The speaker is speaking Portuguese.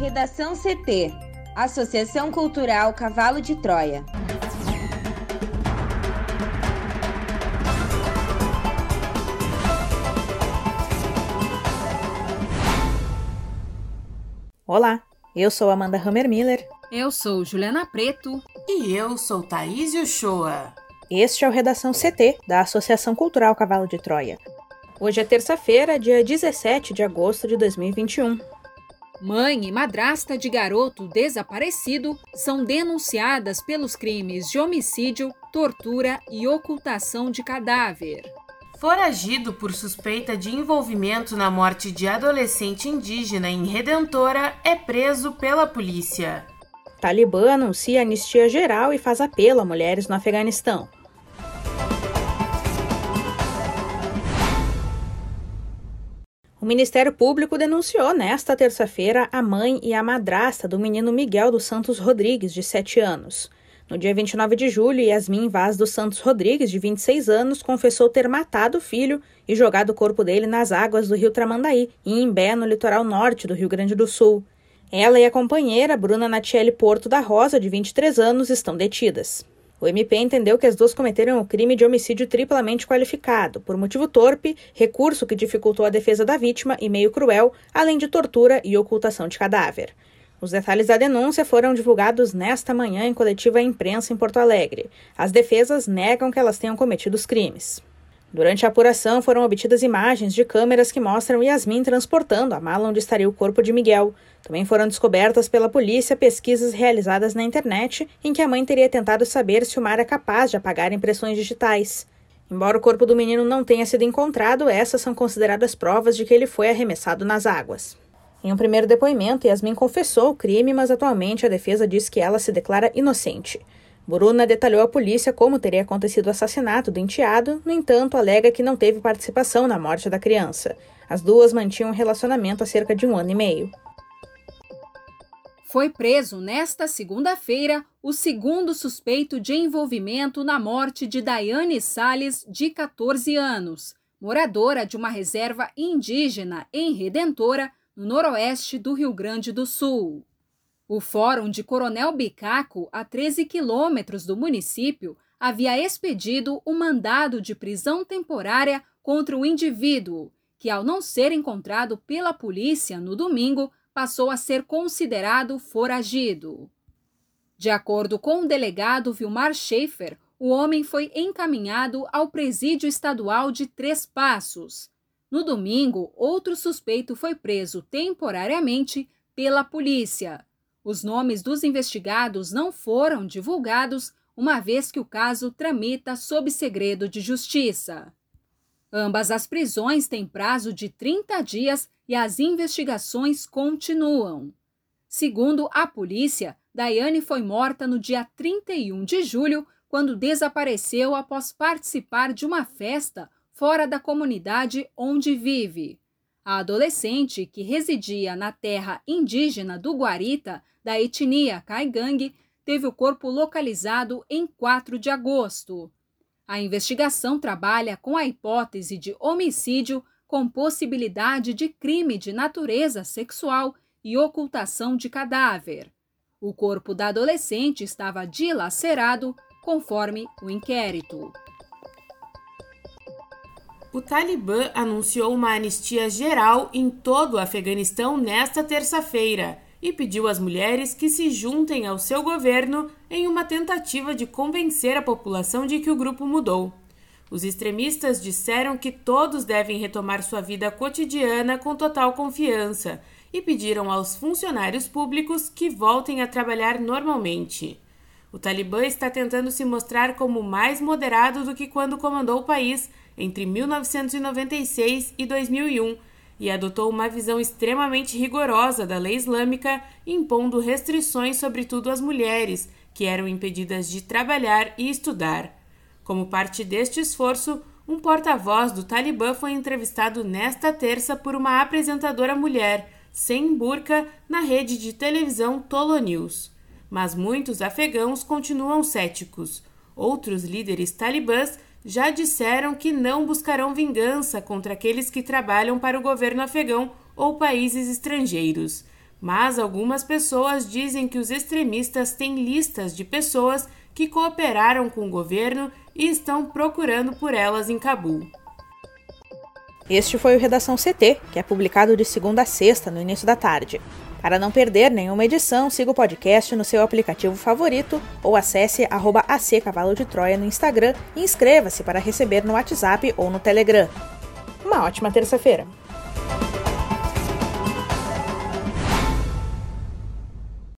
Redação CT Associação Cultural Cavalo de Troia. Olá, eu sou Amanda Hammermiller. Eu sou Juliana Preto. E eu sou Thaís Uchoa. Este é o Redação CT, da Associação Cultural Cavalo de Troia. Hoje é terça-feira, dia 17 de agosto de 2021. Mãe e madrasta de garoto desaparecido são denunciadas pelos crimes de homicídio, tortura e ocultação de cadáver. Foragido por suspeita de envolvimento na morte de adolescente indígena em Redentora, é preso pela polícia. Talibã anuncia anistia geral e faz apelo a mulheres no Afeganistão. Ministério Público denunciou nesta terça-feira a mãe e a madrasta do menino Miguel dos Santos Rodrigues, de 7 anos. No dia 29 de julho, Yasmin Vaz dos Santos Rodrigues, de 26 anos, confessou ter matado o filho e jogado o corpo dele nas águas do rio Tramandaí, em Imbé, no litoral norte do Rio Grande do Sul. Ela e a companheira, Bruna Natiele Porto da Rosa, de 23 anos, estão detidas. O MP entendeu que as duas cometeram o crime de homicídio triplamente qualificado, por motivo torpe, recurso que dificultou a defesa da vítima e meio cruel, além de tortura e ocultação de cadáver. Os detalhes da denúncia foram divulgados nesta manhã em coletiva à imprensa em Porto Alegre. As defesas negam que elas tenham cometido os crimes. Durante a apuração, foram obtidas imagens de câmeras que mostram Yasmin transportando a mala onde estaria o corpo de Miguel. Também foram descobertas pela polícia pesquisas realizadas na internet em que a mãe teria tentado saber se o mar é capaz de apagar impressões digitais. Embora o corpo do menino não tenha sido encontrado, essas são consideradas provas de que ele foi arremessado nas águas. Em um primeiro depoimento, Yasmin confessou o crime, mas atualmente a defesa diz que ela se declara inocente. Bruna detalhou à polícia como teria acontecido o assassinato do enteado, no entanto, alega que não teve participação na morte da criança. As duas mantinham um relacionamento há cerca de um ano e meio. Foi preso nesta segunda-feira o segundo suspeito de envolvimento na morte de Daiane Sales, de 14 anos, moradora de uma reserva indígena em Redentora, no noroeste do Rio Grande do Sul. O Fórum de Coronel Bicaco, a 13 quilômetros do município, havia expedido o um mandado de prisão temporária contra o indivíduo, que, ao não ser encontrado pela polícia no domingo, passou a ser considerado foragido. De acordo com o delegado Vilmar Schaefer, o homem foi encaminhado ao presídio estadual de Três Passos. No domingo, outro suspeito foi preso temporariamente pela polícia. Os nomes dos investigados não foram divulgados, uma vez que o caso tramita sob segredo de justiça. Ambas as prisões têm prazo de 30 dias e as investigações continuam. Segundo a polícia, Daiane foi morta no dia 31 de julho, quando desapareceu após participar de uma festa fora da comunidade onde vive. A adolescente, que residia na terra indígena do Guarita, da etnia Caigangue, teve o corpo localizado em 4 de agosto. A investigação trabalha com a hipótese de homicídio com possibilidade de crime de natureza sexual e ocultação de cadáver. O corpo da adolescente estava dilacerado, conforme o inquérito. O Talibã anunciou uma anistia geral em todo o Afeganistão nesta terça-feira e pediu às mulheres que se juntem ao seu governo em uma tentativa de convencer a população de que o grupo mudou. Os extremistas disseram que todos devem retomar sua vida cotidiana com total confiança e pediram aos funcionários públicos que voltem a trabalhar normalmente. O Talibã está tentando se mostrar como mais moderado do que quando comandou o país entre 1996 e 2001 e adotou uma visão extremamente rigorosa da lei islâmica, impondo restrições sobretudo às mulheres, que eram impedidas de trabalhar e estudar. Como parte deste esforço, um porta-voz do Talibã foi entrevistado nesta terça por uma apresentadora mulher, sem burca, na rede de televisão Tolo News. Mas muitos afegãos continuam céticos. Outros líderes talibãs já disseram que não buscarão vingança contra aqueles que trabalham para o governo afegão ou países estrangeiros. Mas algumas pessoas dizem que os extremistas têm listas de pessoas que cooperaram com o governo e estão procurando por elas em Cabul. Este foi o Redação CT, que é publicado de segunda a sexta, no início da tarde. Para não perder nenhuma edição, siga o podcast no seu aplicativo favorito ou acesse arroba AC Cavalo de Troia no Instagram e inscreva-se para receber no WhatsApp ou no Telegram. Uma ótima terça-feira!